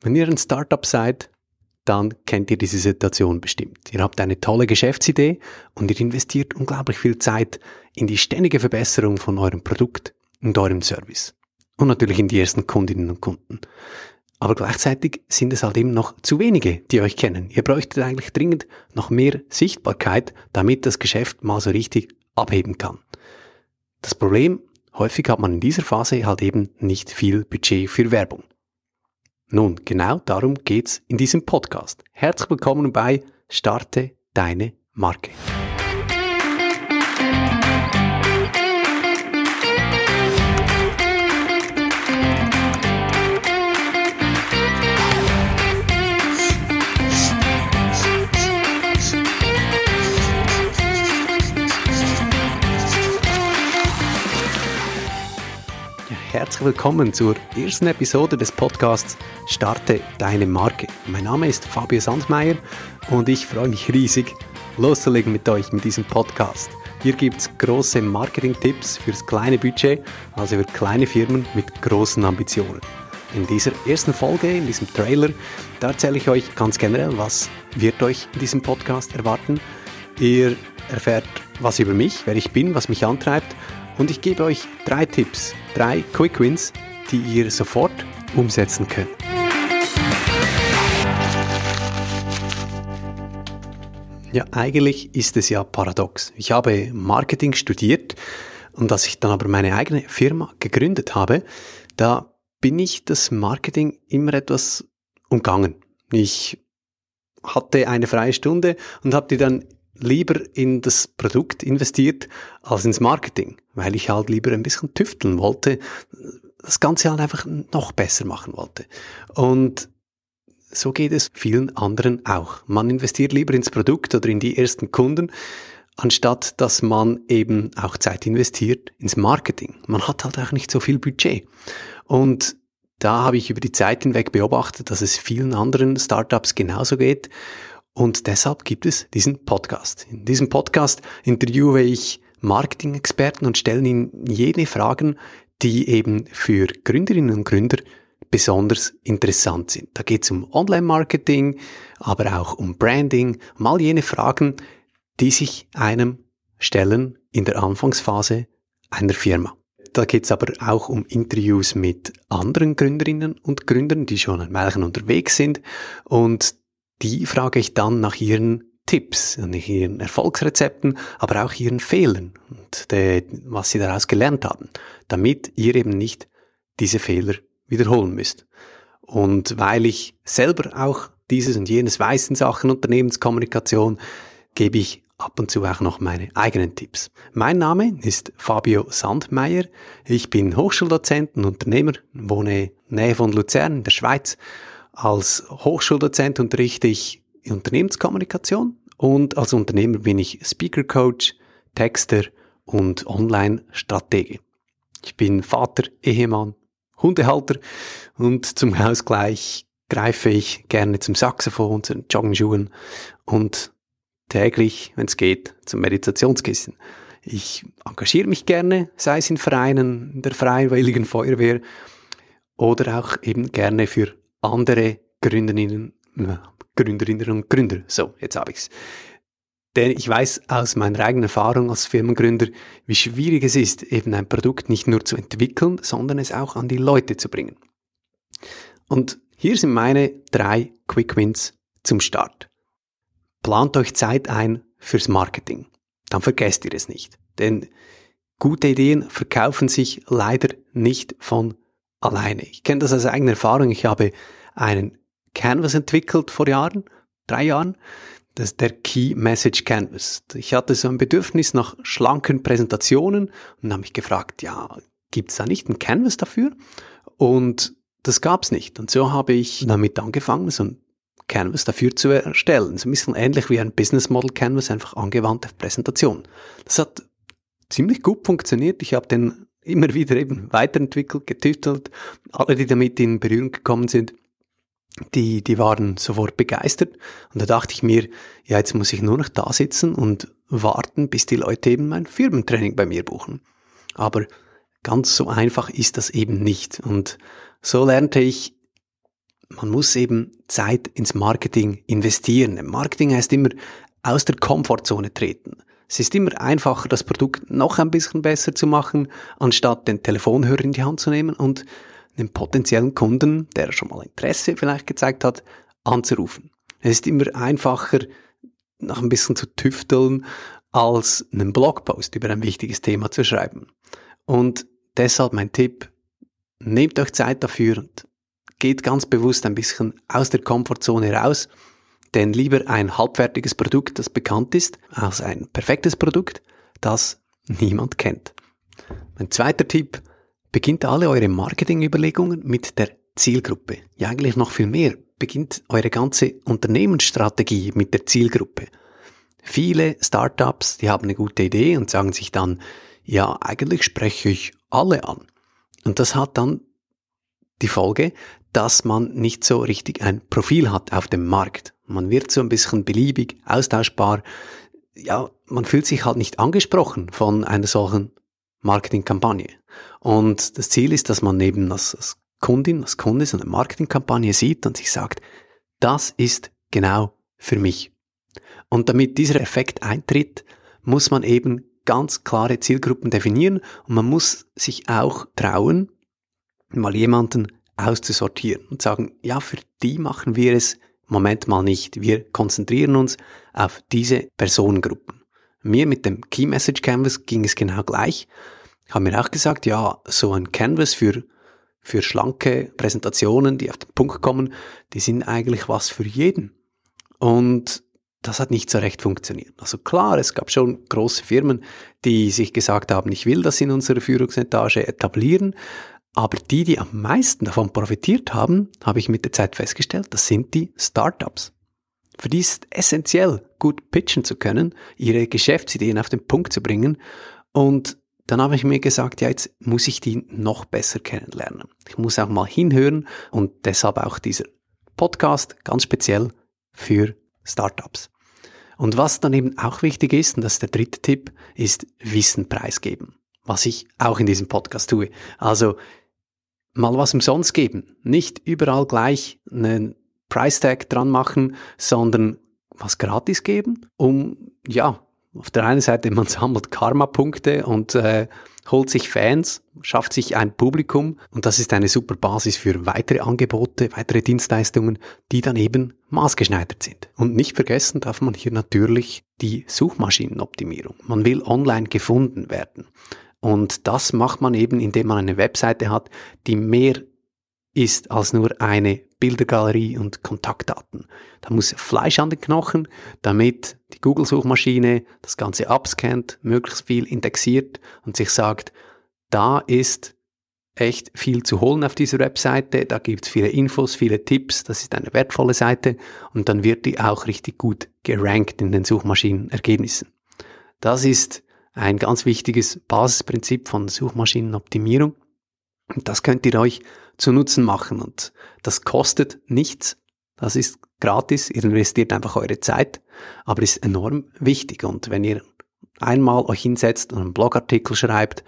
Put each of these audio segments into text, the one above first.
Wenn ihr ein Startup seid, dann kennt ihr diese Situation bestimmt. Ihr habt eine tolle Geschäftsidee und ihr investiert unglaublich viel Zeit in die ständige Verbesserung von eurem Produkt und eurem Service. Und natürlich in die ersten Kundinnen und Kunden. Aber gleichzeitig sind es halt eben noch zu wenige, die euch kennen. Ihr bräuchtet eigentlich dringend noch mehr Sichtbarkeit, damit das Geschäft mal so richtig abheben kann. Das Problem, häufig hat man in dieser Phase halt eben nicht viel Budget für Werbung. Nun, genau darum geht's in diesem Podcast. Herzlich willkommen bei Starte deine Marke. Herzlich willkommen zur ersten Episode des Podcasts Starte deine Marke. Mein Name ist Fabio Sandmeier und ich freue mich riesig, loszulegen mit euch mit diesem Podcast. Hier gibt es große Marketing-Tipps fürs kleine Budget, also für kleine Firmen mit großen Ambitionen. In dieser ersten Folge, in diesem Trailer, da erzähle ich euch ganz generell, was wird euch in diesem Podcast erwarten. Ihr erfährt was über mich, wer ich bin, was mich antreibt und ich gebe euch drei Tipps, drei Quick Wins, die ihr sofort umsetzen könnt. Ja, eigentlich ist es ja paradox. Ich habe Marketing studiert und als ich dann aber meine eigene Firma gegründet habe, da bin ich das Marketing immer etwas umgangen. Ich hatte eine freie Stunde und habe die dann lieber in das Produkt investiert als ins Marketing, weil ich halt lieber ein bisschen tüfteln wollte, das Ganze halt einfach noch besser machen wollte. Und so geht es vielen anderen auch. Man investiert lieber ins Produkt oder in die ersten Kunden, anstatt dass man eben auch Zeit investiert ins Marketing. Man hat halt auch nicht so viel Budget. Und da habe ich über die Zeit hinweg beobachtet, dass es vielen anderen Startups genauso geht. Und deshalb gibt es diesen Podcast. In diesem Podcast interviewe ich Marketing-Experten und stelle ihnen jene Fragen, die eben für Gründerinnen und Gründer besonders interessant sind. Da geht es um Online-Marketing, aber auch um Branding, um all jene Fragen, die sich einem stellen in der Anfangsphase einer Firma. Da geht es aber auch um Interviews mit anderen Gründerinnen und Gründern, die schon ein Weilchen unterwegs sind und die frage ich dann nach ihren Tipps, nach ihren Erfolgsrezepten, aber auch ihren Fehlern und de, was sie daraus gelernt haben, damit ihr eben nicht diese Fehler wiederholen müsst. Und weil ich selber auch dieses und jenes weiß in Sachen Unternehmenskommunikation, gebe ich ab und zu auch noch meine eigenen Tipps. Mein Name ist Fabio Sandmeier. Ich bin Hochschuldozent und Unternehmer, wohne Nähe von Luzern in der Schweiz als Hochschuldozent unterrichte ich Unternehmenskommunikation und als Unternehmer bin ich Speaker Coach, Texter und Online-Stratege. Ich bin Vater, Ehemann, Hundehalter und zum Ausgleich greife ich gerne zum Saxophon, zu den Joggenschuhen und täglich, wenn es geht, zum Meditationskissen. Ich engagiere mich gerne, sei es in Vereinen, in der Freiwilligen Feuerwehr oder auch eben gerne für andere Gründerinnen, Gründerinnen und Gründer. So, jetzt habe ich's. Denn ich weiß aus meiner eigenen Erfahrung als Firmengründer, wie schwierig es ist, eben ein Produkt nicht nur zu entwickeln, sondern es auch an die Leute zu bringen. Und hier sind meine drei Quick Wins zum Start. Plant euch Zeit ein fürs Marketing. Dann vergesst ihr es nicht. Denn gute Ideen verkaufen sich leider nicht von alleine. Ich kenne das aus eigener Erfahrung. Ich habe einen Canvas entwickelt vor Jahren, drei Jahren. Das ist der Key Message Canvas. Ich hatte so ein Bedürfnis nach schlanken Präsentationen und habe mich gefragt, ja, gibt es da nicht ein Canvas dafür? Und das gab es nicht. Und so habe ich damit angefangen, so ein Canvas dafür zu erstellen. So ein bisschen ähnlich wie ein Business Model Canvas, einfach angewandt auf Präsentation. Das hat ziemlich gut funktioniert. Ich habe den immer wieder eben weiterentwickelt, getüftelt. Alle, die damit in Berührung gekommen sind, die, die waren sofort begeistert. Und da dachte ich mir, ja, jetzt muss ich nur noch da sitzen und warten, bis die Leute eben mein Firmentraining bei mir buchen. Aber ganz so einfach ist das eben nicht. Und so lernte ich man muss eben Zeit ins Marketing investieren. Marketing heißt immer aus der Komfortzone treten. Es ist immer einfacher, das Produkt noch ein bisschen besser zu machen, anstatt den Telefonhörer in die Hand zu nehmen und einen potenziellen Kunden, der schon mal Interesse vielleicht gezeigt hat, anzurufen. Es ist immer einfacher, noch ein bisschen zu tüfteln, als einen Blogpost über ein wichtiges Thema zu schreiben. Und deshalb mein Tipp, nehmt euch Zeit dafür und geht ganz bewusst ein bisschen aus der Komfortzone raus, denn lieber ein halbfertiges Produkt, das bekannt ist, als ein perfektes Produkt, das niemand kennt. Mein zweiter Tipp, beginnt alle eure Marketingüberlegungen mit der Zielgruppe. Ja, eigentlich noch viel mehr. Beginnt eure ganze Unternehmensstrategie mit der Zielgruppe. Viele Startups, die haben eine gute Idee und sagen sich dann, ja, eigentlich spreche ich alle an. Und das hat dann die Folge, dass man nicht so richtig ein Profil hat auf dem Markt. Man wird so ein bisschen beliebig, austauschbar. Ja, man fühlt sich halt nicht angesprochen von einer solchen Marketingkampagne. Und das Ziel ist, dass man eben als, als Kundin, als Kunde so eine Marketingkampagne sieht und sich sagt, das ist genau für mich. Und damit dieser Effekt eintritt, muss man eben ganz klare Zielgruppen definieren und man muss sich auch trauen, mal jemanden auszusortieren und sagen, ja, für die machen wir es Moment mal nicht. Wir konzentrieren uns auf diese Personengruppen. Mir mit dem Key Message Canvas ging es genau gleich. Haben mir auch gesagt, ja, so ein Canvas für, für schlanke Präsentationen, die auf den Punkt kommen, die sind eigentlich was für jeden. Und das hat nicht so recht funktioniert. Also klar, es gab schon große Firmen, die sich gesagt haben, ich will das in unserer Führungsetage etablieren, aber die, die am meisten davon profitiert haben, habe ich mit der Zeit festgestellt, das sind die Startups. Für die ist essentiell, gut pitchen zu können, ihre Geschäftsideen auf den Punkt zu bringen. Und dann habe ich mir gesagt, ja, jetzt muss ich die noch besser kennenlernen. Ich muss auch mal hinhören und deshalb auch dieser Podcast ganz speziell für Startups. Und was dann eben auch wichtig ist, und das ist der dritte Tipp, ist Wissen preisgeben. Was ich auch in diesem Podcast tue. Also mal was umsonst geben. Nicht überall gleich einen Price Tag dran machen, sondern was gratis geben, um, ja, auf der einen Seite, man sammelt Karma-Punkte und äh, holt sich Fans, schafft sich ein Publikum und das ist eine super Basis für weitere Angebote, weitere Dienstleistungen, die dann eben maßgeschneidert sind. Und nicht vergessen darf man hier natürlich die Suchmaschinenoptimierung. Man will online gefunden werden. Und das macht man eben, indem man eine Webseite hat, die mehr ist als nur eine Bildergalerie und Kontaktdaten. Da muss Fleisch an den Knochen, damit die Google-Suchmaschine das Ganze abscannt, möglichst viel indexiert und sich sagt, da ist echt viel zu holen auf dieser Webseite, da gibt es viele Infos, viele Tipps, das ist eine wertvolle Seite und dann wird die auch richtig gut gerankt in den Suchmaschinenergebnissen. Das ist ein ganz wichtiges Basisprinzip von Suchmaschinenoptimierung. Und das könnt ihr euch zu Nutzen machen und das kostet nichts. Das ist gratis. Ihr investiert einfach eure Zeit, aber ist enorm wichtig. Und wenn ihr einmal euch hinsetzt und einen Blogartikel schreibt,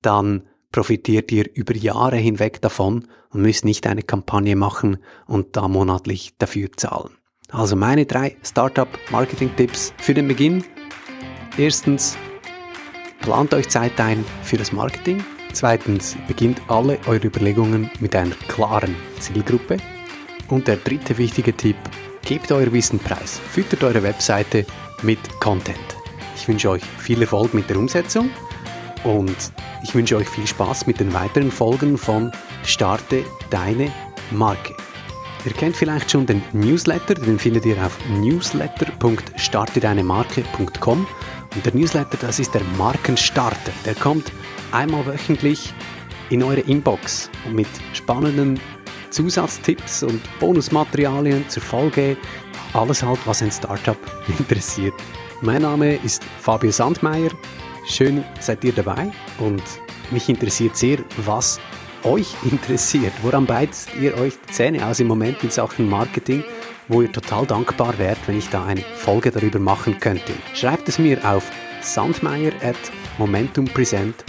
dann profitiert ihr über Jahre hinweg davon und müsst nicht eine Kampagne machen und da monatlich dafür zahlen. Also meine drei Startup-Marketing-Tipps für den Beginn. Erstens, Plant euch Zeit ein für das Marketing. Zweitens, beginnt alle eure Überlegungen mit einer klaren Zielgruppe. Und der dritte wichtige Tipp, gebt euer Wissen preis. Füttert eure Webseite mit Content. Ich wünsche euch viel Erfolg mit der Umsetzung und ich wünsche euch viel Spaß mit den weiteren Folgen von Starte deine Marke. Ihr kennt vielleicht schon den Newsletter, den findet ihr auf newsletter.startedeinemarke.com und der Newsletter, das ist der Markenstarter. Der kommt einmal wöchentlich in eure Inbox und mit spannenden Zusatztipps und Bonusmaterialien zur Folge. Alles halt, was ein Startup interessiert. Mein Name ist Fabio Sandmeier. Schön seid ihr dabei und mich interessiert sehr, was euch interessiert. Woran beißt ihr euch die Zähne aus im Moment in Sachen Marketing? Wo ihr total dankbar wärt, wenn ich da eine Folge darüber machen könnte. Schreibt es mir auf sandmeier at momentumpresent.ch.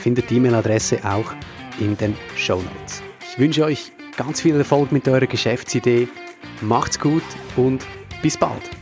Findet die E-Mail-Adresse auch in den Show Notes. Ich wünsche euch ganz viel Erfolg mit eurer Geschäftsidee. Macht's gut und bis bald.